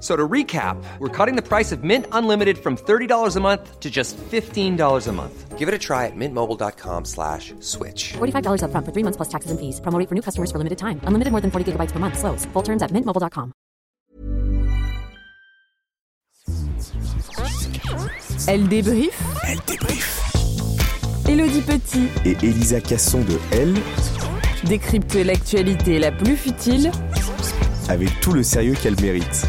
So to recap, we're cutting the price of Mint Unlimited from $30 a month to just $15 a month. Give it a try at mintmobile.com slash switch. $45 upfront for three months plus taxes and fees. Promo rate for new customers for limited time. Unlimited more than 40 gigabytes per month. Slows. Full terms at mintmobile.com. Elle débrief. Elle débrief. Elodie Petit Et Elisa Casson de Elle, décrypte l'actualité la plus futile avec tout le sérieux qu'elle mérite.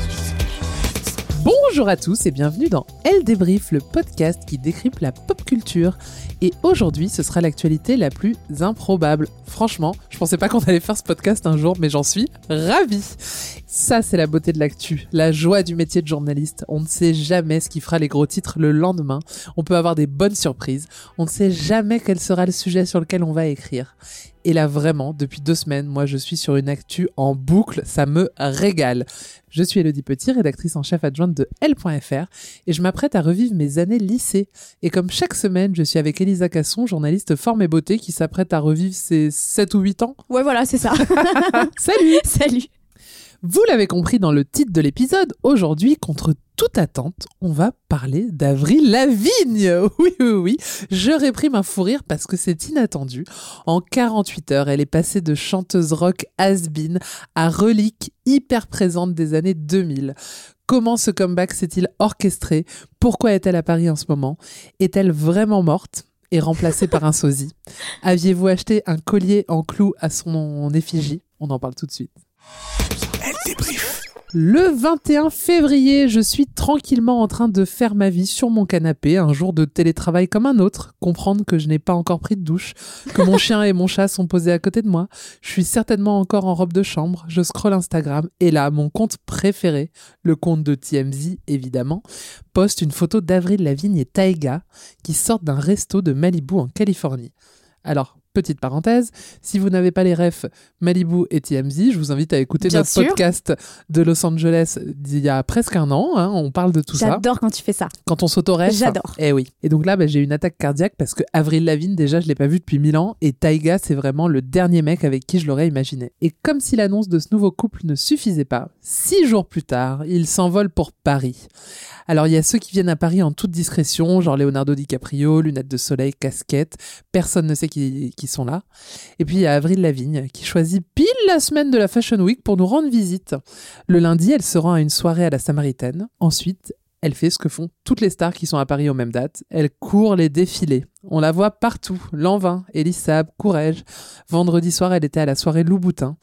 Bonjour à tous et bienvenue dans Elle débrief, le podcast qui décrypte la pop culture. Et aujourd'hui, ce sera l'actualité la plus improbable. Franchement, je pensais pas qu'on allait faire ce podcast un jour, mais j'en suis ravie. Ça, c'est la beauté de l'actu, la joie du métier de journaliste. On ne sait jamais ce qui fera les gros titres le lendemain. On peut avoir des bonnes surprises. On ne sait jamais quel sera le sujet sur lequel on va écrire. Et là, vraiment, depuis deux semaines, moi, je suis sur une actu en boucle. Ça me régale. Je suis Elodie Petit, rédactrice en chef adjointe de L.fr, et je m'apprête à revivre mes années lycée. Et comme chaque semaine, je suis avec Elisa Casson, journaliste forme et beauté, qui s'apprête à revivre ses 7 ou 8 ans. Ouais, voilà, c'est ça. Salut Salut. Vous l'avez compris dans le titre de l'épisode, aujourd'hui, contre toute attente, on va parler d'Avril Lavigne. Oui, oui, oui. Je réprime un fou rire parce que c'est inattendu. En 48 heures, elle est passée de chanteuse rock has-been à relique hyper présente des années 2000. Comment ce comeback s'est-il orchestré? Pourquoi est-elle à Paris en ce moment? Est-elle vraiment morte et remplacée par un sosie? Aviez-vous acheté un collier en clou à son effigie? On en parle tout de suite. Le 21 février, je suis tranquillement en train de faire ma vie sur mon canapé, un jour de télétravail comme un autre, comprendre que je n'ai pas encore pris de douche, que mon chien et mon chat sont posés à côté de moi, je suis certainement encore en robe de chambre, je scrolle Instagram et là, mon compte préféré, le compte de TMZ évidemment, poste une photo d'Avril Lavigne et Taïga qui sortent d'un resto de Malibu en Californie. Alors, Petite parenthèse, si vous n'avez pas les refs Malibu et TMZ, je vous invite à écouter Bien notre sûr. podcast de Los Angeles d'il y a presque un an. hein, on parle de tout ça. J'adore quand tu fais ça. Quand on s'autoref. J'adore. Eh oui. Et donc là, bah, j'ai une attaque cardiaque parce que Avril Lavigne, déjà, je l'ai pas vu depuis mille ans. Et Taiga, c'est vraiment le dernier mec avec qui je l'aurais imaginé. Et comme si l'annonce de ce nouveau couple ne suffisait pas, six jours plus tard, il s'envole pour Paris. Alors, il y a ceux qui viennent à Paris en toute discrétion, genre Leonardo DiCaprio, lunettes de soleil, casquette. Personne ne sait qui, qui sont là. Et puis, il y a Avril Lavigne qui choisit pile la semaine de la Fashion Week pour nous rendre visite. Le lundi, elle se rend à une soirée à la Samaritaine. Ensuite, elle fait ce que font toutes les stars qui sont à Paris aux mêmes dates. Elle court les défilés. On la voit partout. Lanvin, Elissab, Courrèges. Vendredi soir, elle était à la soirée Louboutin.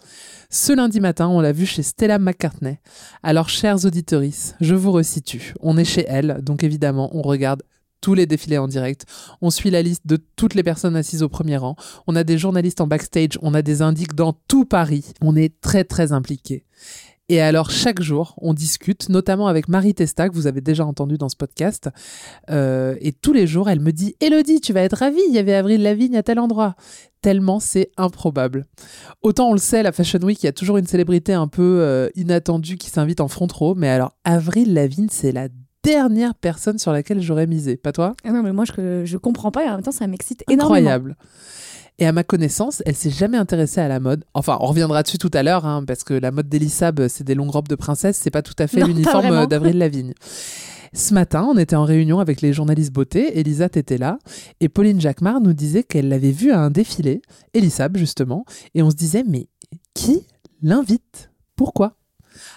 Ce lundi matin, on l'a vue chez Stella McCartney. Alors, chers auditorices, je vous resitue. On est chez elle, donc évidemment, on regarde tous les défilés en direct. On suit la liste de toutes les personnes assises au premier rang. On a des journalistes en backstage. On a des indiques dans tout Paris. On est très, très impliqués. Et alors, chaque jour, on discute, notamment avec Marie Testa, que vous avez déjà entendu dans ce podcast. Euh, et tous les jours, elle me dit Elodie, tu vas être ravie, il y avait Avril Lavigne à tel endroit. Tellement c'est improbable. Autant on le sait, la Fashion Week, il y a toujours une célébrité un peu euh, inattendue qui s'invite en front row. Mais alors, Avril Lavigne, c'est la dernière personne sur laquelle j'aurais misé. Pas toi? Ah non, mais moi, je, je comprends pas et en même temps, ça m'excite énormément. Incroyable. Et à ma connaissance, elle s'est jamais intéressée à la mode. Enfin, on reviendra dessus tout à l'heure, hein, parce que la mode d'Elisab, c'est des longues robes de princesse, c'est pas tout à fait l'uniforme vraiment. d'Avril Lavigne. Ce matin, on était en réunion avec les journalistes beauté, Elisa était là, et Pauline Jacquemart nous disait qu'elle l'avait vue à un défilé, Elisab justement, et on se disait, mais qui l'invite? Pourquoi?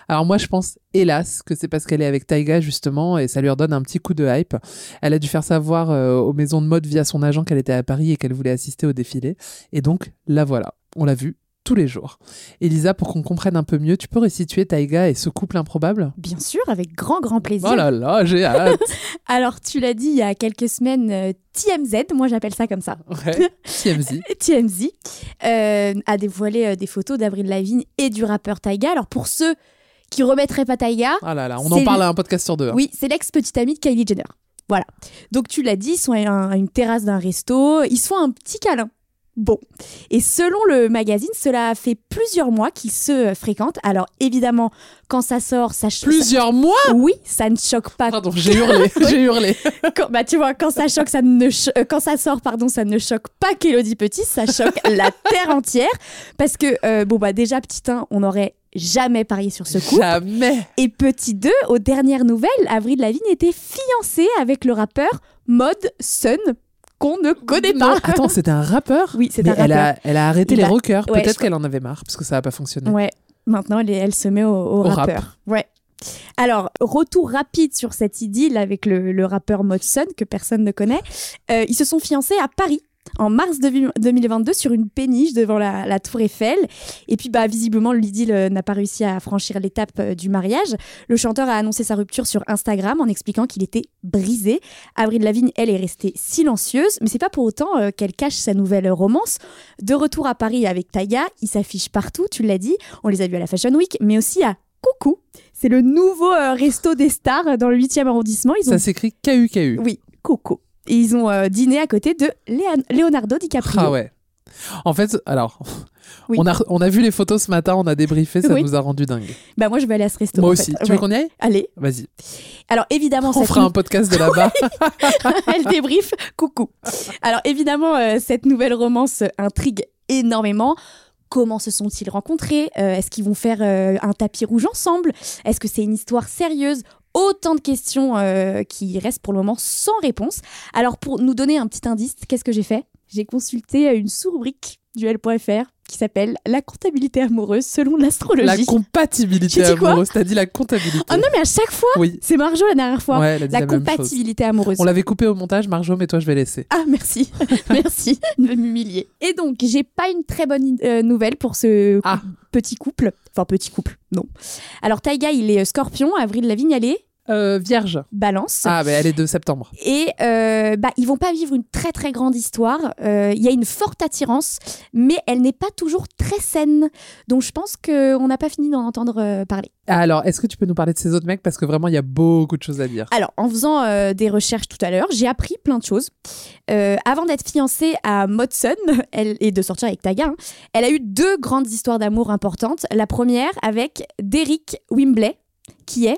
Alors moi je pense hélas que c'est parce qu'elle est avec Taiga justement et ça lui redonne un petit coup de hype. Elle a dû faire savoir euh, aux maisons de mode via son agent qu'elle était à Paris et qu'elle voulait assister au défilé. Et donc la voilà, on l'a vue tous les jours. Elisa, pour qu'on comprenne un peu mieux, tu peux resituer Taiga et ce couple improbable? Bien sûr, avec grand, grand plaisir. Oh là là, j'ai hâte Alors, tu l'as dit il y a quelques semaines, euh, TMZ, moi j'appelle ça comme ça. Ouais, TMZ. TMZ euh, a dévoilé euh, des photos d'Avril Lavigne et du rappeur Taiga. Alors, pour ceux qui remettraient pas Taiga, Ah là là, on en parle à un podcast sur deux. hein. oui, c'est l'ex-petite amie de Kylie Jenner. Voilà. Donc, tu l'as dit, ils sont à une terrasse d'un resto, ils se font un petit câlin. Bon. Et selon le magazine, cela fait plusieurs mois qu'ils se fréquentent. Alors, évidemment, quand ça sort, ça choque. Plusieurs mois? Oui, ça ne choque pas Pardon, j'ai hurlé, j'ai hurlé. quand, bah, tu vois, quand ça choque, ça ne cho- euh, quand ça sort, pardon, ça ne choque pas qu'Élodie Petit, ça choque la terre entière. Parce que, euh, bon, bah, déjà, petit 1, on n'aurait jamais parié sur ce coup. Jamais. Et petit 2, aux dernières nouvelles, Avril Lavigne était fiancée avec le rappeur Mod Sun, qu'on ne connaît Non, pas. attends, c'était un rappeur Oui, c'est un elle a, rappeur. elle a arrêté Il les a- rockers. Ouais, Peut-être qu'elle en avait marre parce que ça n'a pas fonctionné. Ouais, maintenant, elle, est- elle se met au, au Au rap. rappeur. Ouais. Alors, retour rapide sur cette idylle avec le, le rappeur Modson, que personne ne connaît. Euh, ils se sont fiancés à Paris en mars de- 2022 sur une péniche devant la, la Tour Eiffel. Et puis, bah, visiblement, l'idylle euh, n'a pas réussi à franchir l'étape euh, du mariage. Le chanteur a annoncé sa rupture sur Instagram en expliquant qu'il était brisé. Avril Lavigne, elle, est restée silencieuse, mais c'est pas pour autant euh, qu'elle cache sa nouvelle romance. De retour à Paris avec Taiga, il s'affiche partout, tu l'as dit. On les a vus à la Fashion Week, mais aussi à Coucou. C'est le nouveau euh, resto des stars dans le 8e arrondissement. Ils ont... Ça s'écrit KUKU. Oui, Coucou. Et ils ont euh, dîné à côté de Leonardo DiCaprio. Ah ouais. En fait, alors, Oui. on, a, on a vu les photos ce matin, on a débriefé, ça Oui. nous a rendu dingue. Bah moi je vais aller à ce resto. Moi en aussi. fait. Tu Ouais. veux qu'on y aille? Allez. Vas-y. Alors évidemment, On cette fera un podcast de là-bas. elle débrief. Coucou. Alors évidemment, euh, cette nouvelle romance intrigue énormément. Comment se sont-ils rencontrés? Euh, Est-ce qu'ils vont faire euh, un tapis rouge ensemble? Est-ce que c'est une histoire sérieuse? Autant de questions euh, qui restent pour le moment sans réponse. Alors pour nous donner un petit indice, qu'est-ce que j'ai fait? J'ai consulté euh, une sous-rubrique du L.fr qui s'appelle La comptabilité amoureuse selon l'astrologie. la compatibilité amoureuse. T'as dit la comptabilité. Oh non mais à chaque fois, Oui. c'est Marjo la dernière fois. Ouais, la compatibilité amoureuse. On l'avait coupé au montage, Marjo, mais toi, je vais laisser. Ah, merci. merci de m'humilier. Et donc, j'ai pas une très bonne euh, nouvelle pour ce Ah. petit couple. Enfin, petit couple, non. Alors, Taiga, il est euh, scorpion. Avril Lavigne, elle est Euh, vierge. balance. Ah, bah, elle est de septembre. Et euh, bah, ils vont pas vivre une très très grande histoire. Euh, Il y a une forte attirance, mais elle n'est pas toujours très saine. Donc je pense qu'on n'a pas fini d'en entendre parler. Alors, est-ce que tu peux nous parler de ces autres mecs? Parce que vraiment, il y a beaucoup de choses à dire. Alors, en faisant euh, des recherches tout à l'heure, j'ai appris plein de choses. Euh, avant d'être fiancée à Modson elle, et de sortir avec Taga, hein, elle a eu deux grandes histoires d'amour importantes. La première avec Derrick Wimbley, qui est...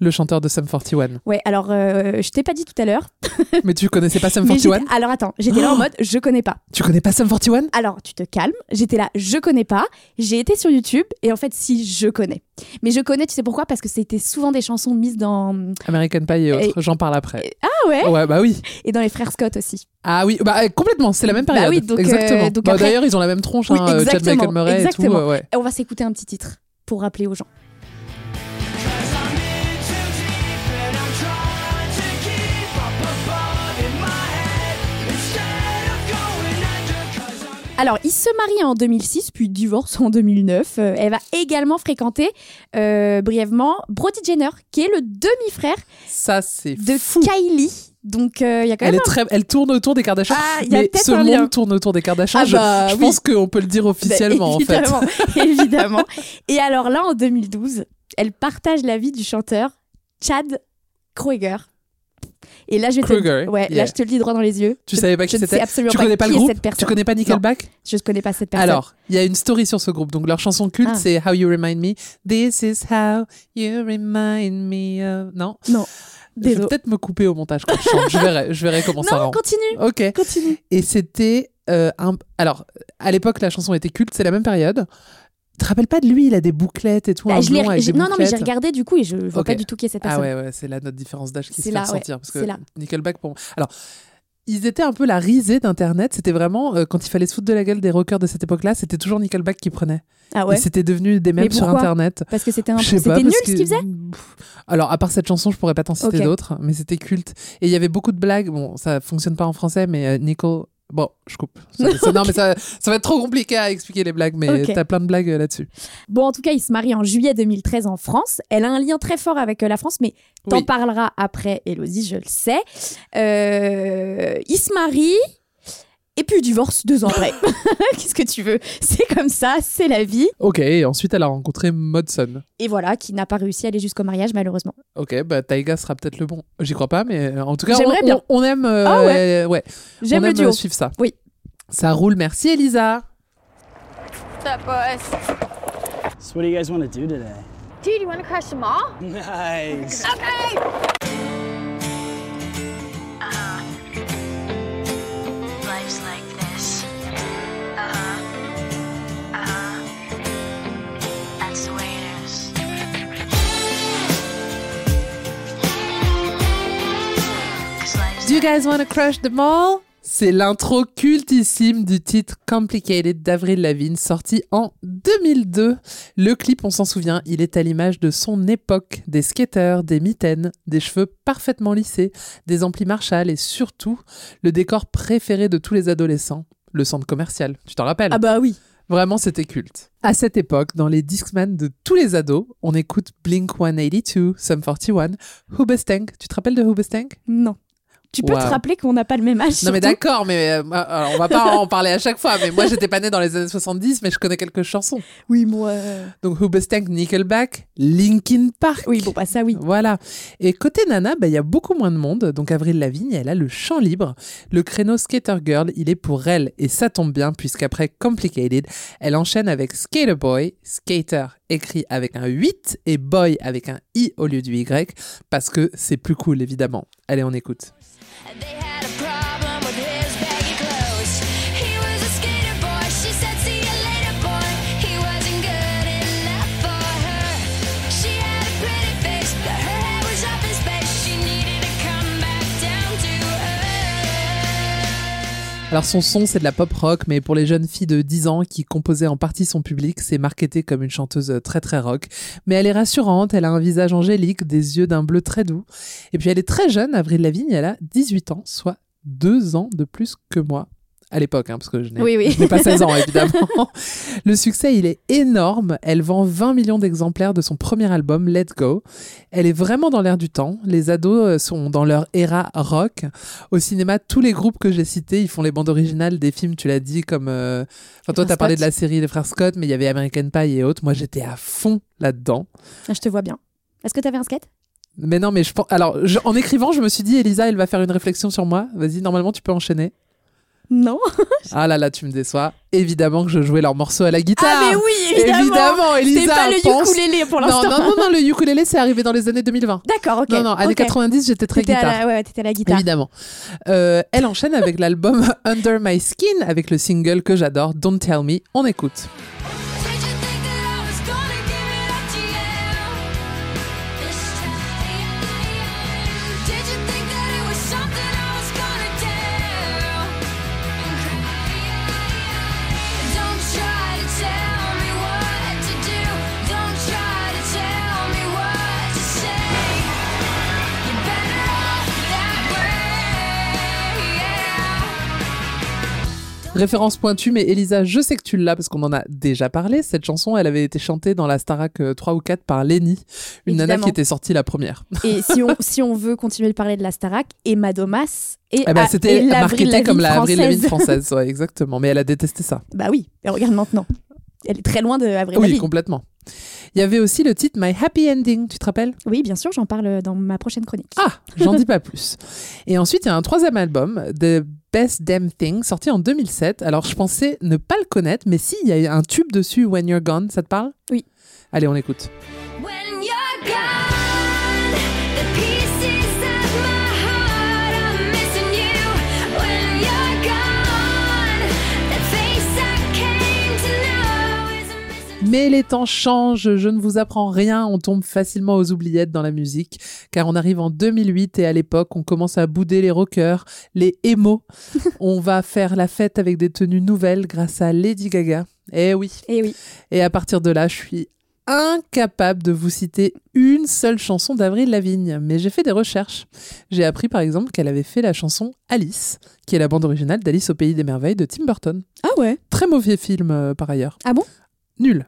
Le chanteur de Sum 41. Ouais, alors, euh, je t'ai pas dit tout à l'heure. mais tu connaissais pas Sum mais 41 j'étais- alors, attends, j'étais là en mode, je connais pas. Tu connais pas Sum 41 Alors, tu te calmes. J'étais là, je connais pas. J'ai été sur YouTube et en fait, si, je connais. Mais je connais, tu sais pourquoi? Parce que c'était souvent des chansons mises dans. American Pie et autres. Et- J'en parle après. Ah ouais? Ouais, bah oui. Et dans les frères Scott aussi. Ah oui, bah euh, complètement, c'est la même période. Bah oui, donc, euh, exactement. donc Bah, après- D'ailleurs, ils ont la même tronche, Oui, hein, euh, Chad exactement, Michael Murray et tout. exactement. euh, ouais. Et on va s'écouter un petit titre pour rappeler aux gens. Alors, il se marie en 2006, puis divorce en 2009. Euh, elle va également fréquenter euh, brièvement Brody Jenner, qui est le demi-frère Ça, c'est de fou. Kylie Donc euh, il y a quand Elle même très, elle tourne autour des Kardashians. Ah, y a mais ce un monde lien. tourne autour des Kardashians. Ah Je- bah je, oui. pense qu'on peut le dire officiellement en fait. évidemment, évidemment. Et alors là, en 2012, elle partage la vie du chanteur Chad Kroeger. Et là, je vais te, ouais, yeah. là, je te le dis droit dans les yeux. Tu Je- savais pas qui je c'était Tu connais pas le groupe. Tu connais pas Nickelback? Je ne connais pas cette personne. Alors, il y a une story sur ce groupe. Donc, leur chanson culte, Ah. c'est How You Remind Me. This is how you remind me of... Non Non. Je vais Désolé. peut-être me couper au montage quand je chante. Je verrai, je verrai comment ça Non, rend. continue, Ok. continue. Et c'était euh, un... Alors, à l'époque, la chanson était culte. C'est la même période. Tu te rappelles pas de lui? Il a des bouclettes et tout. Bah, un je blond avec des non, non, mais j'ai regardé du coup et je vois pas du tout qui est cette Ah personne. ouais, ouais, c'est là notre différence d'âge qui se fait ressentir. ouais, Parce que c'est là. Nickelback, pour moi. Alors, ils étaient un peu la risée d'Internet. C'était vraiment, euh, quand il fallait se foutre de la gueule des rockers de cette époque-là, c'était toujours Nickelback qui prenait. Ah ouais. Et c'était devenu des mèmes sur Internet. Parce que c'était un pas, nul parce ce que- qu'ils faisaient. Alors, à part cette chanson, je pourrais pas t'en citer d'autres, mais c'était culte. Et il y avait beaucoup de blagues. Bon, ça fonctionne pas en français, mais euh, Nicole. Bon, je coupe. Ça- ça- non, mais ça, ça va être trop compliqué à expliquer les blagues, mais t'as plein de blagues euh, là-dessus. Bon, en tout cas, il se marie en juillet 2013 en France. Elle a un lien très fort avec euh, la France, mais t'en Oui. parleras après, Elodie, je le sais. Euh, il se marie. Et puis divorce deux ans après. Qu'est-ce que tu veux? C'est comme ça, c'est la vie. Ok, et ensuite elle a rencontré Modson. Et voilà, qui n'a pas réussi à aller jusqu'au mariage, malheureusement. Ok, bah Taiga sera peut-être le bon. J'y crois pas, mais euh, en tout cas, on, J'aimerais bien. on- on aime, euh, Ah ouais. ouais. J'aime le duo. euh, suivre ça. Oui. Ça roule, merci Elisa. So what do you guys want to do today? Dude, you want to crush them all? Nice. Okay. Life's like this. Uh huh. Uh huh. That's the way it is. Cause life's Do you guys wanna crush the mall? C'est l'intro cultissime du titre Complicated d'Avril Lavigne, sorti en 2002. Le clip, on s'en souvient, il est à l'image de son époque, des skaters, des mitaines, des cheveux parfaitement lissés, des amplis Marshall et surtout le décor préféré de tous les adolescents, le centre commercial. Tu t'en rappelles? Ah bah oui. Vraiment, c'était culte. À cette époque, dans les Discman de tous les ados, on écoute Blink 182, Sum 41, Hoobastank. Tu te rappelles de Hoobastank Non. Tu peux te rappeler qu'on n'a pas le même âge Non mais d'accord, mais euh, alors, on va pas en parler à chaque fois. Mais moi, j'étais pas née dans les années 70, mais je connais quelques chansons. Oui, moi. euh, Donc Hoobastank, Nickelback, Linkin Park. Oui, bon, bah ça, oui. Voilà. Et côté Nana, bah, il y a beaucoup moins de monde. Donc Avril Lavigne, elle a le champ libre. Le créneau Skater Girl, il est pour elle. Et ça tombe bien, puisqu'après Complicated, elle enchaîne avec Skater Boy, Skater écrit avec un 8 et Boy avec un I au lieu du Y, parce que c'est plus cool, évidemment. Allez, on écoute. Alors son son, c'est de la pop rock, mais pour les jeunes filles de 10 ans qui composaient en partie son public, c'est marketé comme une chanteuse très très rock. Mais elle est rassurante, elle a un visage angélique, des yeux d'un bleu très doux. Et puis elle est très jeune, Avril Lavigne, elle a 18 ans, soit deux ans de plus que moi. À l'époque, hein, parce que je n'ai Oui, oui. pas 16 ans, évidemment. Le succès, il est énorme. Elle vend 20 millions d'exemplaires de son premier album, Let Go. Elle est vraiment dans l'air du temps. Les ados euh, sont dans leur era rock. Au cinéma, tous les groupes que j'ai cités, ils font les bandes originales des films, tu l'as dit, comme... euh, Enfin, toi, tu as parlé de la série Les Frères Scott, mais il y avait American Pie et autres. Moi, j'étais à fond là-dedans. Ah, Je te vois bien. Est-ce que t'avais un skate? Mais non, mais je pense... Alors, je- en écrivant, je me suis dit, Elisa, elle va faire une réflexion sur moi. Vas-y, normalement, tu peux enchaîner. Non. Ah là là, tu me déçois. Évidemment que je jouais leur morceau à la guitare. Ah, mais oui, évidemment. Évidemment, Elisa. Pas le pense- ukulélé pour Non, l'instant. non, non, non, le ukulélé, c'est arrivé dans les années 2020. D'accord, ok. Non, non, années ok. 90, j'étais très à guitare. la- ouais, t'étais à la guitare. Évidemment. Euh, elle enchaîne avec l'album Under My Skin, avec le single que j'adore, Don't Tell Me. On écoute. Référence pointue, mais Elisa, je sais que tu l'as parce qu'on en a déjà parlé. Cette chanson, elle avait été chantée dans la Starac euh, 3 ou 4 par Lenny, une nana Évidemment. qui était sortie la première. Et si on, si on veut continuer de parler de la Starac, Emma Domas et, Eh ben, ah, c'était marketé comme la Avril Lavigne française. ouais, exactement. Mais elle a détesté ça. Bah oui, et regarde maintenant. Elle est très loin de Avril Oui, Lavigne. complètement. Il y avait aussi le titre My Happy Ending, tu te rappelles? Oui, bien sûr, j'en parle dans ma prochaine chronique. Ah, j'en dis pas plus. Et ensuite, il y a un troisième album, The Best Damn Thing, sorti en 2007. Alors, je pensais ne pas le connaître, mais si, il y a un tube dessus, When You're Gone, ça te parle? Oui. Allez, on écoute. Mais les temps changent, je ne vous apprends rien, on tombe facilement aux oubliettes dans la musique, car on arrive en 2008 et à l'époque, on commence à bouder les rockers, les émos. on va faire la fête avec des tenues nouvelles grâce à Lady Gaga. Eh oui. Et oui. Et à partir de là, je suis incapable de vous citer une seule chanson d'Avril Lavigne, mais j'ai fait des recherches. J'ai appris par exemple qu'elle avait fait la chanson Alice, qui est la bande originale d'Alice au pays des merveilles de Tim Burton. Ah ouais Très mauvais film euh, par ailleurs. Ah bon? Nul.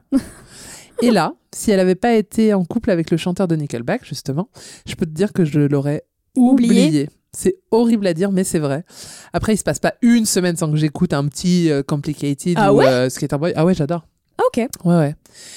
Et là, si elle n'avait pas été en couple avec le chanteur de Nickelback, justement, je peux te dire que je l'aurais Oublié. oublié. C'est horrible à dire, mais c'est vrai. Après, il se passe pas une semaine sans que j'écoute un petit euh, Complicated Ah ou ouais? euh, Skater Boy. Ah ouais, j'adore. Ah ok. Ouais, ouais.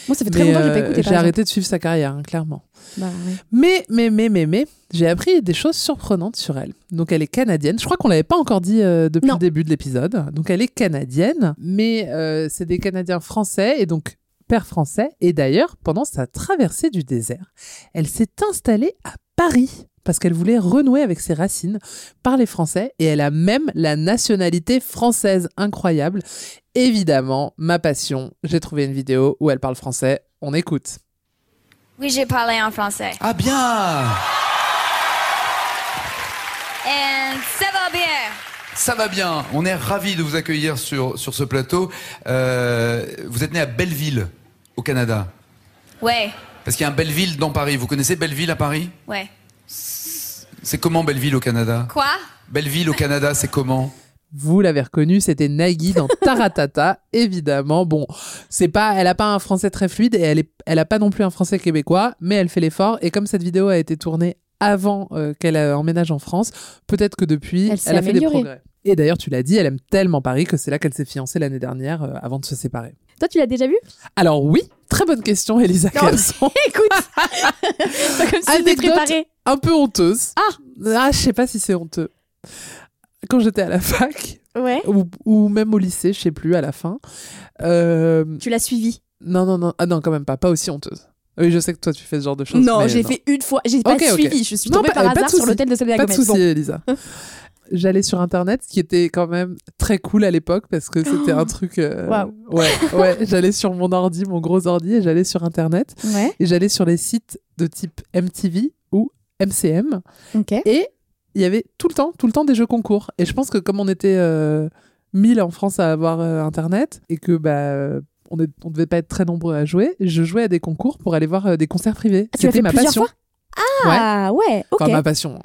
Moi, ça fait très Mais, longtemps que j'ai euh, pas écouté. J'ai exemple. arrêté de suivre sa carrière, hein, clairement. Bah, ouais. Mais, mais, mais, mais, mais, j'ai appris des choses surprenantes sur elle. Donc, elle est canadienne. Je crois qu'on l'avait pas encore dit euh, depuis Non. le début de l'épisode. Donc, elle est canadienne, mais euh, c'est des Canadiens français et donc père français. Et d'ailleurs, pendant sa traversée du désert, elle s'est installée à Paris parce qu'elle voulait renouer avec ses racines par les Français et elle a même la nationalité française incroyable. Évidemment, ma passion, j'ai trouvé une vidéo où elle parle français. On écoute. Oui, j'ai parlé en français. Ah bien Et ça va bien. Ça va bien. On est ravis de vous accueillir sur, sur ce plateau. Euh, vous êtes né à Belleville, au Canada. Ouais, Parce qu'il y a un Belleville dans Paris. Vous connaissez Belleville à Paris? Ouais. C'est comment Belleville au Canada? Quoi? Belleville au Canada, c'est comment? Vous l'avez reconnu, c'était Nagui dans Taratata, évidemment. Bon, c'est pas, elle a pas un français très fluide et elle est, elle a pas non plus un français québécois, mais elle fait l'effort. Et comme cette vidéo a été tournée avant euh, qu'elle euh, emménage en France, peut-être que depuis, Elle elle, a fait des améliorée. progrès. Et d'ailleurs, tu l'as dit, elle aime tellement Paris que c'est là qu'elle s'est fiancée l'année dernière euh, avant de se séparer. Toi, tu l'as déjà vu? Alors oui, très bonne question, Elisa Casson. Écoute, pas comme si c'était Anecdote préparé. un peu honteuse. Ah Ah, je sais pas si c'est honteux. Quand j'étais à la fac, Ouais. ou, ou même au lycée, je sais plus, à la fin. euh, Tu l'as suivi Non, non, non, ah non, quand même pas, pas aussi honteuse. Oui, je sais que toi tu fais ce genre de choses. Non, j'ai fait une fois. J'ai pas Ok, ok. suivi. Je suis Non, tombée pas- par pas de hasard sur l'hôtel de Selena Pas de Gomez. souci, Bon. Elisa. J'allais sur internet, ce qui était quand même très cool à l'époque parce que c'était un truc. euh, Waouh. Ouais, ouais. J'allais sur mon ordi, mon gros ordi, et j'allais sur internet Ouais. et j'allais sur les sites de type MTV ou MCM Ok. et il y avait tout le temps, tout le temps des jeux concours. Et je pense que comme on était euh, 1000 en France à avoir euh, internet et que bah euh, on, est, on devait pas être très nombreux à jouer, je jouais à des concours pour aller voir euh, des concerts privés. Ah, C'était ma passion. Ah ouais, ok. Enfin, ma passion.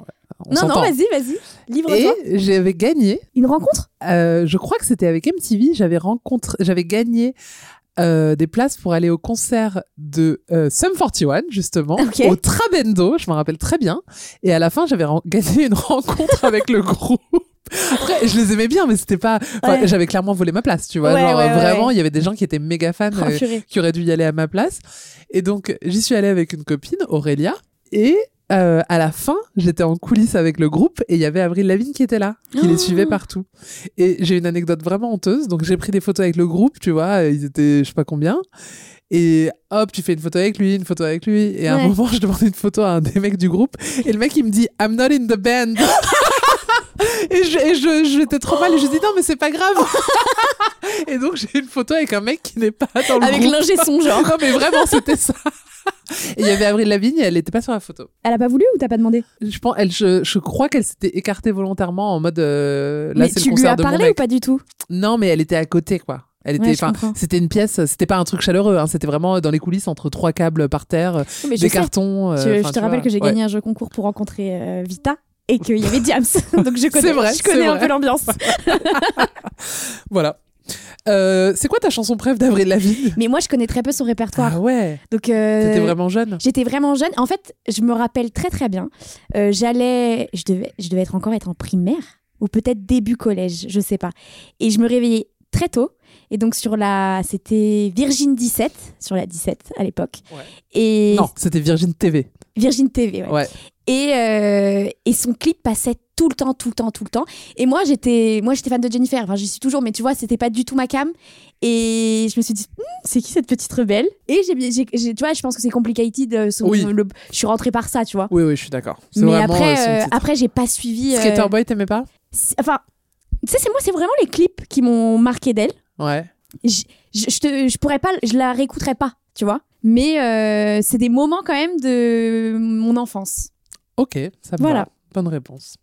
on non, non, vas-y, vas-y. Livre-toi. Et j'avais gagné. Une rencontre? Euh, Je crois que c'était avec MTV. J'avais rencontré, j'avais gagné euh, des places pour aller au concert de euh, Sum 41 justement au Trabendo. Je me rappelle très bien. Et à la fin, j'avais gagné une rencontre avec le groupe. Après, je les aimais bien, mais c'était pas. enfin, Ouais. J'avais clairement volé ma place, tu vois. Ouais, genre ouais, vraiment, il y avait des gens qui étaient méga fans Oh, euh, qui auraient dû y aller à ma place. Et donc, j'y suis allée avec une copine, Aurélia, et euh, à la fin, j'étais en coulisses avec le groupe et il y avait Avril Lavigne qui était là, qui les Oh. suivait partout. Et j'ai une anecdote vraiment honteuse. Donc, j'ai pris des photos avec le groupe, tu vois, ils étaient je sais pas combien. Et hop, tu fais une photo avec lui, une photo avec lui. Et à un moment, je demande une photo à un des mecs du groupe. Et le mec, il me dit I'm not in the band. et je, et je, j'étais trop mal. Et je dis Non, mais c'est pas grave. et donc, j'ai une photo avec un mec qui n'est pas dans le Avec l'ingé son, genre. non, mais vraiment, c'était ça. Et il y avait Avril Lavigne, elle n'était pas sur la photo. Elle a pas voulu ou t'as pas demandé Je, pense, elle, je, je crois qu'elle s'était écartée volontairement en mode euh, là c'est tu le lui concert as de mon parlé ou pas du tout Non, mais elle était à côté quoi. Elle était, Ouais, je enfin, c'était une pièce, c'était pas un truc chaleureux, hein, c'était vraiment dans les coulisses entre trois câbles par terre, mais je des cartons. euh, Je, je te rappelle vois. que j'ai Ouais. gagné un jeu concours pour rencontrer euh, Vita. Et qu'il y avait Diams. Donc je connais, vrai, je connais un vrai. peu l'ambiance. Voilà. Euh, c'est quoi ta chanson préf d'Avril Lavigne? Mais moi, je connais très peu son répertoire. Ah ouais. Donc euh, T'étais vraiment jeune? J'étais vraiment jeune. En fait, je me rappelle très très bien. Euh, J'allais, je devais, je devais être encore être en primaire ou peut-être début collège, je sais pas. Et je me réveillais très tôt. Et donc sur la, c'était Virgin 17 sur la 17 à l'époque. Et Non, c'était Virgin TV. Virgin TV. Ouais. Ouais. Et, euh, et son clip passait tout le temps, tout le temps, tout le temps. Et moi, j'étais, moi, j'étais fan de Jennifer. Enfin, j'y suis toujours, mais tu vois, c'était pas du tout ma cam. Et je me suis dit, Hmm, c'est qui cette petite rebelle? Et j'ai, tu vois, je pense que c'est complicated. euh, son- Oui. le- je suis rentrée par ça, tu vois. Oui, oui, je suis d'accord. Mais vraiment, après, euh, euh, après, j'ai pas suivi. Skater Boy, t'aimais pas? Enfin, tu sais, c'est moi, c'est vraiment les clips qui m'ont marqué d'elle. Ouais. Je, je, je te, je pourrais pas, je la réécouterais pas, tu vois. Mais euh, c'est des moments quand même de mon enfance. Ok, ça me Voilà. va. Bonne réponse.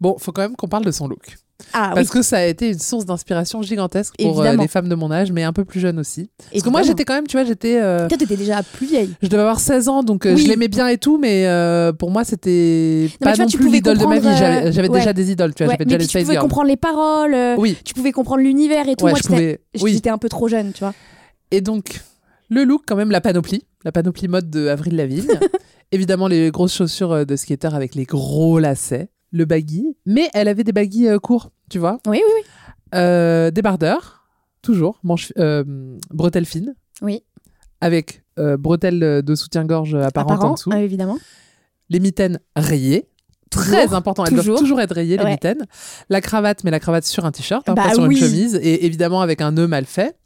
Bon, faut quand même qu'on parle de son look. Ah Parce oui. que ça a été une source d'inspiration gigantesque pour euh, les femmes de mon âge, mais un peu plus jeunes aussi. Parce que moi, j'étais quand même, tu vois, j'étais. euh, Toi, t'étais déjà plus vieille. je devais avoir 16 ans, donc euh, Oui. je l'aimais bien et tout, mais euh, pour moi, c'était pas vois, non plus l'idole de ma vie. J'avais ouais. déjà des idoles, tu vois, Ouais, j'avais déjà les tu pouvais comprendre les paroles, Oui. tu pouvais comprendre l'univers et tout. Ouais, Moi, je j'étais pouvais- oui. j'étais un peu trop jeune, tu vois. Et donc, le look, quand même, la panoplie, la panoplie mode de Avril Lavigne. Évidemment, les grosses chaussures euh, de skater avec les gros lacets, le baggy, mais elle avait des baggy euh, courts, tu vois. Oui, oui, oui. Euh, des bardeurs, toujours, manche, euh, bretelles fines, Oui. avec euh, bretelles de soutien-gorge apparentes en Apparent, dessous. euh, évidemment. Les mitaines rayées. Très Toujours, important, elles doivent toujours. toujours être rayées, les mitaines. La cravate, mais la cravate sur un t-shirt, hein, Bah pas sur oui. une chemise, et évidemment avec un nœud mal fait.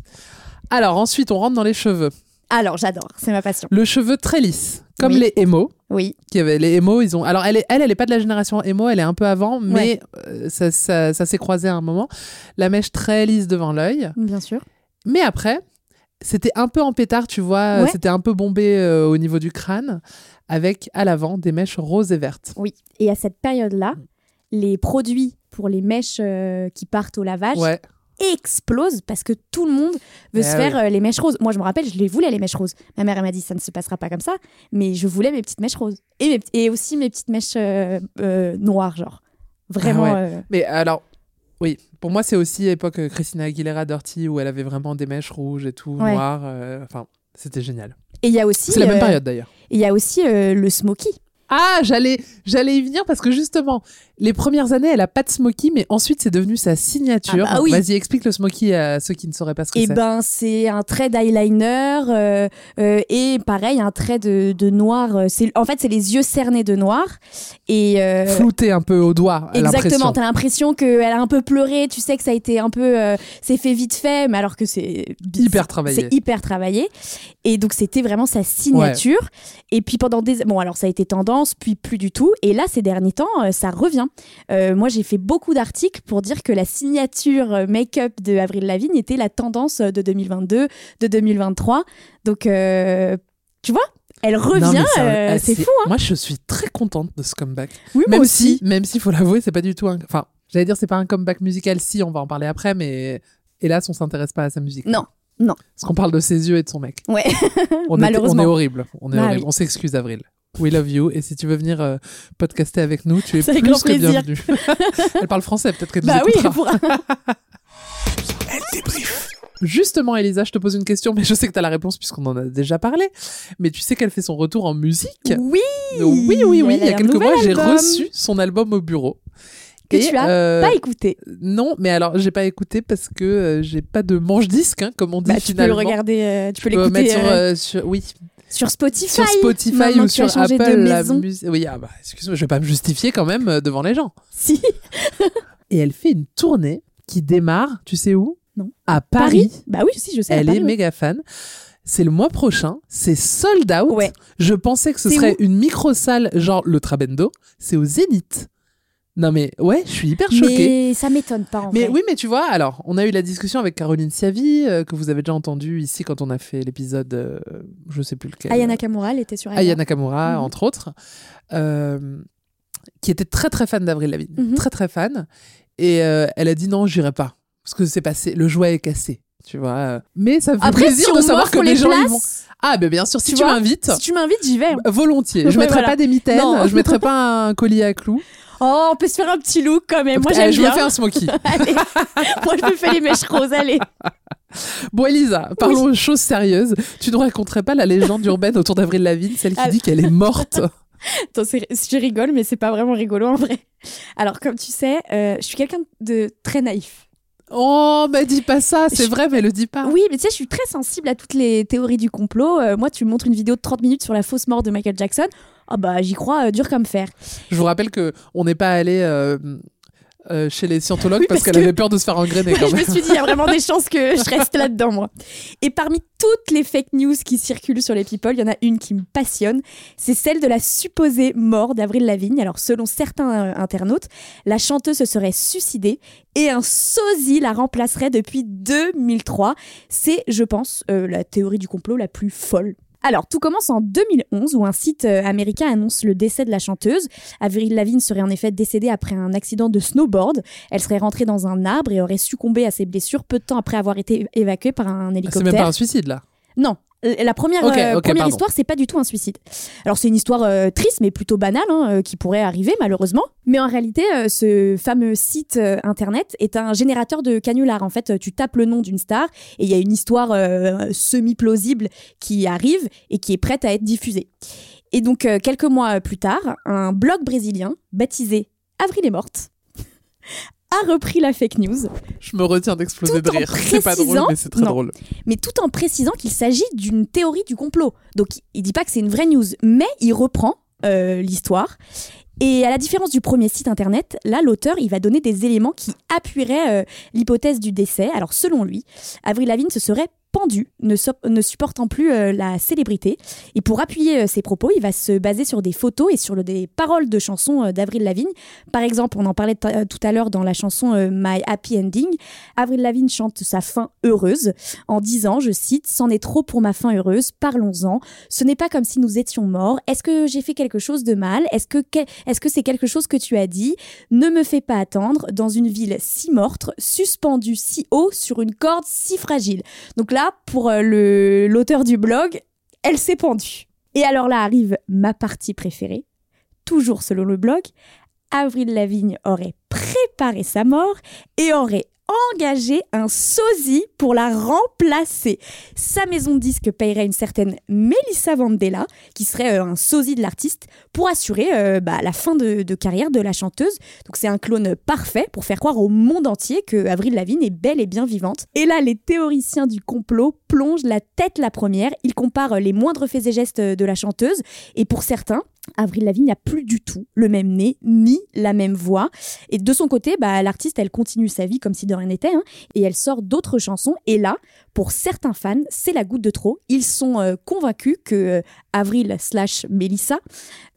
Alors ensuite, on rentre dans les cheveux. Alors, j'adore, c'est ma passion. Le cheveu très lisse, comme Oui. les emo. Oui. Qui avaient les emo, ils ont. Alors elle, est, elle, elle est pas de la génération emo, elle est un peu avant, mais euh, ça, ça, ça s'est croisé à un moment. La mèche très lisse devant l'œil. Bien sûr. Mais après, c'était un peu en pétard, tu vois. Ouais. C'était un peu bombé euh, au niveau du crâne, avec à l'avant des mèches roses et vertes. Oui. Et à cette période-là, les produits pour les mèches euh, qui partent au lavage Ouais. Explosent parce que tout le monde veut Eh se faire euh, les mèches roses. Moi, je me rappelle, je les voulais, les mèches roses. Ma mère, elle m'a dit, ça ne se passera pas comme ça, mais je voulais mes petites mèches roses. Et, mes- et aussi mes petites mèches euh, euh, noires, genre. Vraiment. Ah ouais. Mais alors, oui, pour moi, c'est aussi époque Christina Aguilera Dirty où elle avait vraiment des mèches rouges et tout, Ouais. noires. Enfin, c'était génial. Et il y a aussi. C'est la même période d'ailleurs. Il y a aussi le smoky. Ah, j'allais, j'allais y venir parce que justement, les premières années, elle a pas de smoky, mais ensuite c'est devenu sa signature. Ah bah oui. Vas-y, explique le smoky à ceux qui ne sauraient pas ce que Et c'est. ben, c'est un trait d'eyeliner euh, euh, et pareil, un trait de, de noir. euh, C'est, en fait, c'est les yeux cernés de noir. Et, euh, Flouté un peu au doigt. Exactement, t'as l'impression qu'elle a un peu pleuré, tu sais que ça a été un peu. c'est fait vite fait, mais alors que c'est. Hyper travaillé. C'est hyper travaillé. Et donc, c'était vraiment sa signature. Et puis, pendant des. Bon, alors, ça a été tendance, puis plus du tout. Et là, ces derniers temps, euh, ça revient. Euh, moi, j'ai fait beaucoup d'articles pour dire que la signature euh, make-up de Avril Lavigne était la tendance de 2022, de 2023. Donc, euh, tu vois, elle revient, euh, ah, c'est fou, hein. Moi, je suis très contente de ce comeback. Oui, moi même aussi. Si, même s'il faut l'avouer, c'est pas du tout un. Enfin, j'allais dire, c'est pas un comeback musical. Si, on va en parler après, mais hélas, on s'intéresse pas à sa musique. Non, non. Parce qu'on parle de ses yeux et de son mec. Ouais, On, est- malheureusement. on est horrible. On est horrible. oui. On s'excuse, Avril. We love you. Et si tu veux venir euh, podcaster avec nous, tu es plus grand que plaisir. bienvenue. Elle parle français, peut-être qu'elle Bah nous oui, écoutera. elle pourra. Elle débrief. Justement, Elisa, je te pose une question, mais je sais que tu as la réponse puisqu'on en a déjà parlé. Mais tu sais qu'elle fait son retour en musique? Oui Oui, oui, oui. Il y a quelques mois, j'ai album. reçu son album au bureau. Que Et, tu as euh, pas écouté. Non, mais alors, j'ai pas écouté parce que euh, j'ai pas de manche-disque, hein, comme on dit Bah, tu peux le regarder, euh, tu peux Je peux l'écouter euh, euh, sur- oui, sur Spotify. sur Spotify ou sur Apple. la Oui, ah bah, excuse-moi, je vais pas me justifier quand même euh, devant les gens. Si. Et elle fait une tournée qui démarre, tu sais où? Non. À Paris. Bah oui, si, je sais. Elle Paris, est oui. méga fan. C'est le mois prochain, c'est sold out. Ouais. Je pensais que ce serait une micro-salle, genre le Trabendo. C'est au Zénith. Non mais ouais, je suis hyper choquée. Mais ça m'étonne pas en Mais vrai. oui, mais tu vois, alors, on a eu la discussion avec Caroline Siavi, euh, que vous avez déjà entendu ici quand on a fait l'épisode, euh, je sais plus lequel. Aya Nakamura, elle était sur Aya. Aya Nakamura, Mhm. entre autres, euh, qui était très très fan d'Avril Lavigne, Mhm. très très fan. Et elle a dit non, j'irai pas, parce que c'est passé, le jouet est cassé, tu vois. Mais ça me fait Après, plaisir si de savoir que les les gens y vont. Ah, ben bien sûr, si tu m'invites, Si tu m'invites, j'y vais. volontiers. Je mettrai voilà. pas des mitaines, Non. je mettrai pas un collier à clous. Oh, on peut se faire un petit look quand même. Moi, j'aime je bien. me fais un smoky. Allez. Moi, je me fais les mèches roses. Allez. Bon, Elisa, parlons de choses sérieuses. Tu ne raconterais pas la légende urbaine autour d'Avril Lavigne, celle qui Alors- dit qu'elle est morte Attends, je rigole, mais c'est pas vraiment rigolo en vrai. Alors, comme tu sais, euh, je suis quelqu'un de très naïf. Oh, mais dis pas ça, c'est Je- vrai, mais le dis pas. Oui, mais tu sais, je suis très sensible à toutes les théories du complot. Euh, moi, tu me montres une vidéo de 30 minutes sur la fausse mort de Michael Jackson. Ah bah, j'y crois, euh, dur comme fer. Je vous rappelle que on n'est pas allé euh, euh, chez les scientologues Oui, parce, parce qu'elle que- avait peur de se faire engrainer Ouais, quand je me suis dit, il y a vraiment des chances que je reste là-dedans, moi. Et parmi toutes les fake news qui circulent sur les people, il y en a une qui me passionne. C'est celle de la supposée mort d'Avril Lavigne. Alors, selon certains euh, internautes, la chanteuse se serait suicidée et un sosie la remplacerait depuis 2003. C'est, je pense, euh, la théorie du complot la plus folle. Alors, tout commence en 2011 où un site euh, américain annonce le décès de la chanteuse. Avril Lavigne serait en effet décédée après un accident de snowboard. Elle serait rentrée dans un arbre et aurait succombé à ses blessures peu de temps après avoir été évacuée par un Ah, C'est hélicoptère. même pas un suicide là? Non. La première, Ok, euh, ok, première histoire, c'est pas du tout un suicide. Alors c'est une histoire euh, triste mais plutôt banale hein, euh, qui pourrait arriver malheureusement. Mais en réalité, euh, ce fameux site internet est un générateur de canulars. En fait, tu tapes le nom d'une star et il y a une histoire semi-plausible qui arrive et qui est prête à être diffusée. Et donc quelques mois plus tard, un blog brésilien baptisé Avril est morte a repris la fake news Je me retiens d'exploser de rire. C'est pas drôle, mais c'est très Non. drôle. mais tout en précisant qu'il s'agit d'une théorie du complot. Donc il dit pas que c'est une vraie news, mais il reprend euh, l'histoire. Et à la différence du premier site internet, là, l'auteur, il va donner des éléments qui appuieraient euh, l'hypothèse du décès. Alors, selon lui, Avril Lavigne se serait pendue, ne, supportant plus euh, la célébrité. Et pour appuyer euh, ses propos, il va se baser sur des photos et sur des paroles de chansons euh, d'Avril Lavigne. Par exemple, on en parlait tout à l'heure dans la chanson My Happy Ending. Avril Lavigne chante sa fin heureuse en disant, je cite, C'en est trop pour ma fin heureuse, parlons-en. Ce n'est pas comme si nous étions morts. Est-ce que j'ai fait quelque chose de mal? Est-ce que que- est-ce que c'est quelque chose que tu as dit? Ne me fais pas attendre dans une ville si morte, suspendue si haut sur une corde si fragile. Donc là, pour euh, l'auteur du blog, elle s'est pendue. Et alors là arrive ma partie préférée. Toujours selon le blog, Avril Lavigne aurait préparé sa mort et aurait engagé un sosie pour la remplacer. Sa maison de disques paierait une certaine Melissa Vandella, qui serait euh, un sosie de l'artiste, pour assurer euh, bah, la fin de, de carrière de la chanteuse. Donc c'est un clone parfait pour faire croire au monde entier que Avril Lavigne est belle et bien vivante. Et là, les théoriciens du complot plongent la tête la première. Ils comparent les moindres faits et gestes de la chanteuse. Et pour certains, Avril Lavigne n'a plus du tout le même nez ni la même voix. Et de son côté, bah, l'artiste, elle continue sa vie comme si de rien n'était, hein, et elle sort d'autres chansons. Et là, pour certains fans, c'est la goutte de trop. Ils sont euh, convaincus que euh, Avril slash Melissa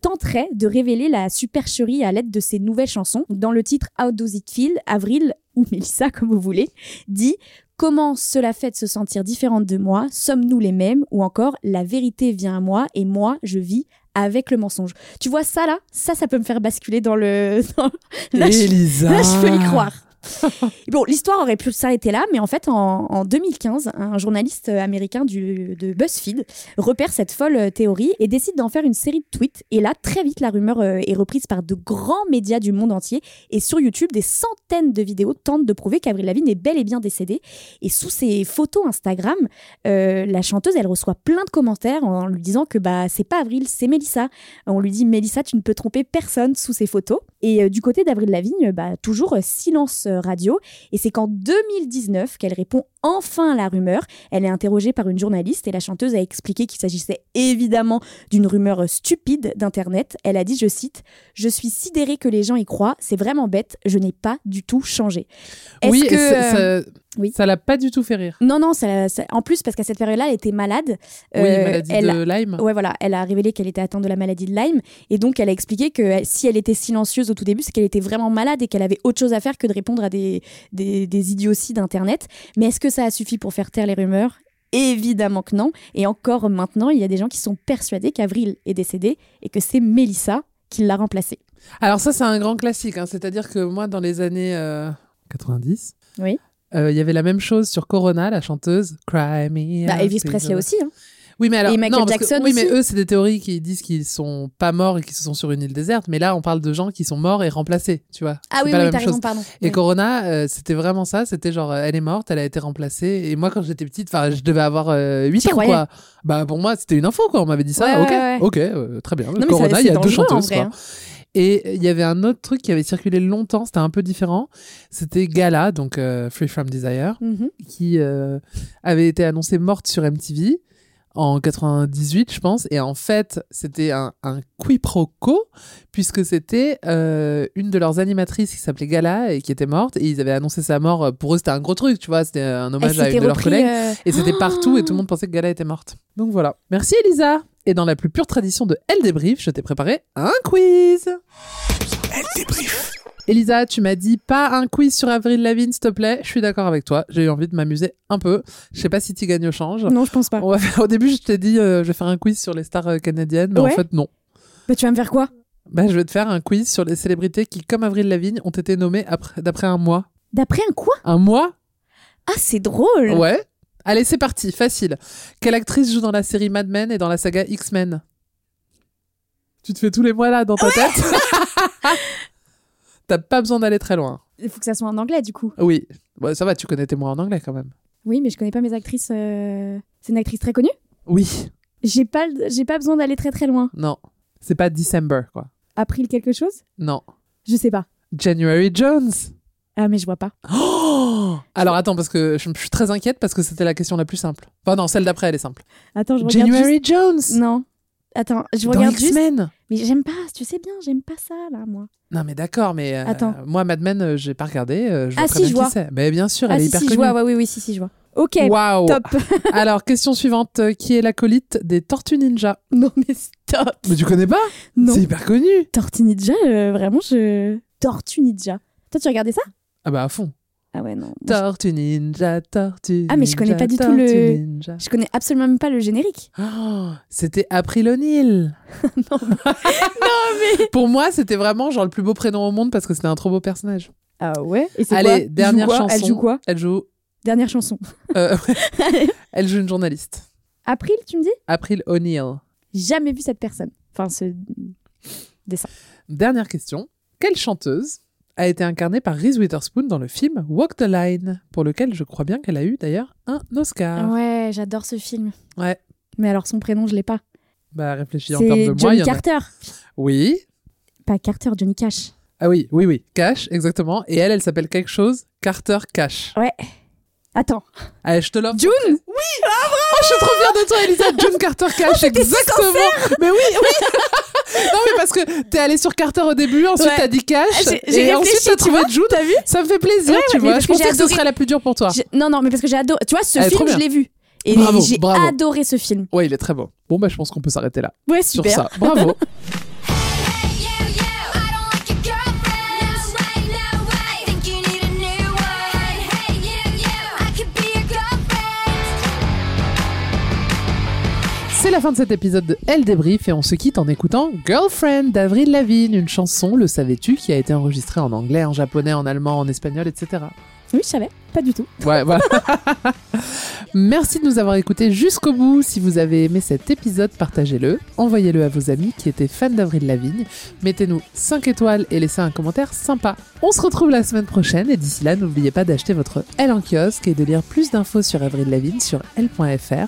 tenterait de révéler la supercherie à l'aide de ses nouvelles chansons. Dans le titre How Does It Feel, Avril ou Melissa, comme vous voulez, dit Comment cela fait de se sentir différente de moi? Sommes-nous les mêmes? Ou encore La vérité vient à moi et moi, je vis avec le mensonge. Tu vois ça là Ça, ça peut me faire basculer dans le. dans- Là, je- Elisa. là, je peux y croire. Bon, l'histoire aurait pu s'arrêter là, mais en fait, en, en 2015, un journaliste américain du, de BuzzFeed repère cette folle théorie et décide d'en faire une série de tweets. Et là, très vite, la rumeur euh, est reprise par de grands médias du monde entier. Et sur YouTube, des centaines de vidéos tentent de prouver qu'Avril Lavigne est bel et bien décédée. Et sous ses photos Instagram, euh, la chanteuse, elle reçoit plein de commentaires en lui disant que bah c'est pas Avril, c'est Mélissa. On lui dit Mélissa, tu ne peux tromper personne sous ces photos. Et euh, du côté d'Avril Lavigne, bah toujours silence radio. Et c'est qu'en 2019 qu'elle répond enfin la rumeur. Elle est interrogée par une journaliste et la chanteuse a expliqué qu'il s'agissait évidemment d'une rumeur euh, stupide d'internet. Elle a dit, je cite, je suis sidérée que les gens y croient. C'est vraiment bête. Je n'ai pas du tout changé. Est-ce Oui, que, et ça- euh, ça- oui. ça l'a pas du tout fait rire. non, non, ça- ça- en plus, parce qu'à cette période-là, elle était malade. Oui, maladie elle de a- Lyme. Ouais, voilà. Elle a révélé qu'elle était atteinte de la maladie de Lyme. Et donc, elle a expliqué que elle- si elle était silencieuse au tout début, c'est qu'elle était vraiment malade et qu'elle avait autre chose à faire que de répondre à des, des, des idioties d'Internet. Mais est-ce que ça a suffi pour faire taire les rumeurs? Évidemment que non. Et encore maintenant, il y a des gens qui sont persuadés qu'Avril est décédée et que c'est Mélissa qui l'a remplacée. Alors ça, c'est un grand classique. hein. C'est-à-dire que moi, dans les années euh, 90, Oui. euh, il y avait la même chose sur Corona, la chanteuse Cry Me. Bah, Elvis. Presley aussi. hein. Oui, mais alors, Et Michael non, parce que- Jackson oui, mais eux, c'est des théories qui disent qu'ils sont pas morts et qu'ils sont sur une île déserte. Mais là, on parle de gens qui sont morts et remplacés, tu vois. Ah oui, pas la oui, même raison, chose. pardon. Et Oui. Corona, euh, c'était vraiment ça. C'était genre, euh, elle est morte, elle a été remplacée. Et moi, quand j'étais petite, enfin, je devais avoir euh, 8 T'y ans, croyais quoi. Bah, pour moi, c'était une info, quoi. On m'avait dit ça. Ouais, ok, ouais, ouais. ok, euh, très bien. ça- Corona, il y a deux chanteuses, quoi. hein. Et il y avait un autre truc qui avait circulé longtemps, c'était un peu différent. C'était Gala, donc euh, Free From Desire, Mhm. qui euh, avait été annoncée morte sur MTV en 98, je pense. Et en fait, c'était un, un quiproquo, puisque c'était euh, une de leurs animatrices qui s'appelait Gala et qui était morte. Et ils avaient annoncé sa mort. Pour eux, c'était un gros truc, tu vois. C'était un hommage à une de leurs collègues. euh, Et c'était partout et tout le monde pensait que Gala était morte. Donc voilà. Merci Elisa. Et dans la plus pure tradition de Elle débrief, je t'ai préparé un quiz. Elle débrief. Elisa, tu m'as dit pas un quiz sur Avril Lavigne, s'il te plaît. Je suis d'accord avec toi. J'ai eu envie de m'amuser un peu. Je sais pas si tu gagnes au change. Non, je pense pas. On va faire- Au début, je t'ai dit euh, je vais faire un quiz sur les stars euh, canadiennes, mais en fait non. Bah, tu vas me faire quoi? Bah, je vais te faire un quiz sur les célébrités qui, comme Avril Lavigne, ont été nommées après- d'après un mois. D'après un quoi? Un mois? Ah, c'est drôle. Ouais. Allez, c'est parti, facile. Quelle actrice joue dans la série Mad Men et dans la saga X-Men? Tu te fais tous les mois là dans ta tête? T'as pas besoin d'aller très loin. Il faut que ça soit en anglais, du coup. Oui. Bon, ça va, tu connais tes mots en anglais quand même. Oui, mais je connais pas mes actrices. euh, C'est une actrice très connue? Oui. J'ai pas, j'ai pas besoin d'aller très très loin. Non. C'est pas December, quoi. April quelque chose? Non. Je sais pas. January Jones. Ah, mais je vois pas. Oh Alors attends, parce que je je suis très inquiète parce que c'était la question la plus simple. Enfin non, celle d'après, elle est simple. Attends, je regarde. January juste- Jones Non. Attends, je Dans regarde juste. Mais j'aime pas, tu sais bien, j'aime pas ça là, moi. Non mais d'accord, mais euh, Attends. moi Mad Men, euh, j'ai pas regardé. euh, je Ah, très si, je vois. c'est. Mais bien sûr, ah, elle est si, hyper si, je vois, ouais, oui, oui, si, si, je vois. Ok, Waouh top. Alors question suivante, euh, qui est l'acolyte des Tortues Ninja? Non, mais stop. Mais tu connais pas? Non. C'est hyper connu. Tortue Ninja, euh, vraiment, je. Tortue Ninja. Toi, tu regardais ça? Ah bah à fond. Ah ouais, non. Tortue Ninja, Tortue Ah, mais je connais Ninja, pas du tout le- Ninja. Je connais absolument même pas le générique. Oh, c'était April O'Neil. non, mais. Pour moi, c'était vraiment genre le plus beau prénom au monde parce que c'était un trop beau personnage. Ah ouais? Et c'est Allez, quoi? dernière quoi? chanson. Elle joue quoi? Elle joue. Dernière chanson. euh, elle joue une journaliste. April, tu me dis? April O'Neil. Jamais vu cette personne. Enfin, ce dessin. Dernière question. Quelle chanteuse a été incarnée par Reese Witherspoon dans le film Walk the Line, pour lequel je crois bien qu'elle a eu d'ailleurs un Oscar. Ouais, j'adore ce film. Ouais. Mais alors, son prénom, je l'ai pas. Bah réfléchis en termes de moi. Johnny il y en a- Carter. Oui. Pas Carter, Johnny Cash. Ah oui, oui, oui. Cash, exactement. Et elle, elle s'appelle quelque chose Carter Cash. Ouais. Attends. Allez, je te l'offre. June Oui Oh, je suis trop fière de toi, Elisa. June Carter Cash, exactement. Mais oui, oui. Non, mais parce que t'es allée sur Carter au début, ensuite Ouais. t'as dit Cash, et ensuite t'as trouvé vois, June. t'as vu Ça me fait plaisir, Ouais, tu vois. Je pensais que ce serait la plus dure pour toi. Non, non, mais parce que j'ai adoré. Tu vois, ce Elle film, je l'ai vu. Et j'ai adoré ce film. Ouais, il est très beau. Bon, bah, je pense qu'on peut s'arrêter là. Ouais, Sur super. ça. Bravo. C'est la fin de cet épisode de Elle débrief et on se quitte en écoutant Girlfriend d'Avril Lavigne, une chanson, le savais-tu, qui a été enregistrée en anglais, en japonais, en allemand, en espagnol, etc. Oui, je savais. Pas du tout. Ouais, voilà. Merci de nous avoir écoutés jusqu'au bout. Si vous avez aimé cet épisode, partagez-le. Envoyez-le à vos amis qui étaient fans d'Avril Lavigne. Mettez-nous 5 étoiles et laissez un commentaire sympa. On se retrouve la semaine prochaine et d'ici là, n'oubliez pas d'acheter votre L en kiosque et de lire plus d'infos sur Avril Lavigne sur L.fr.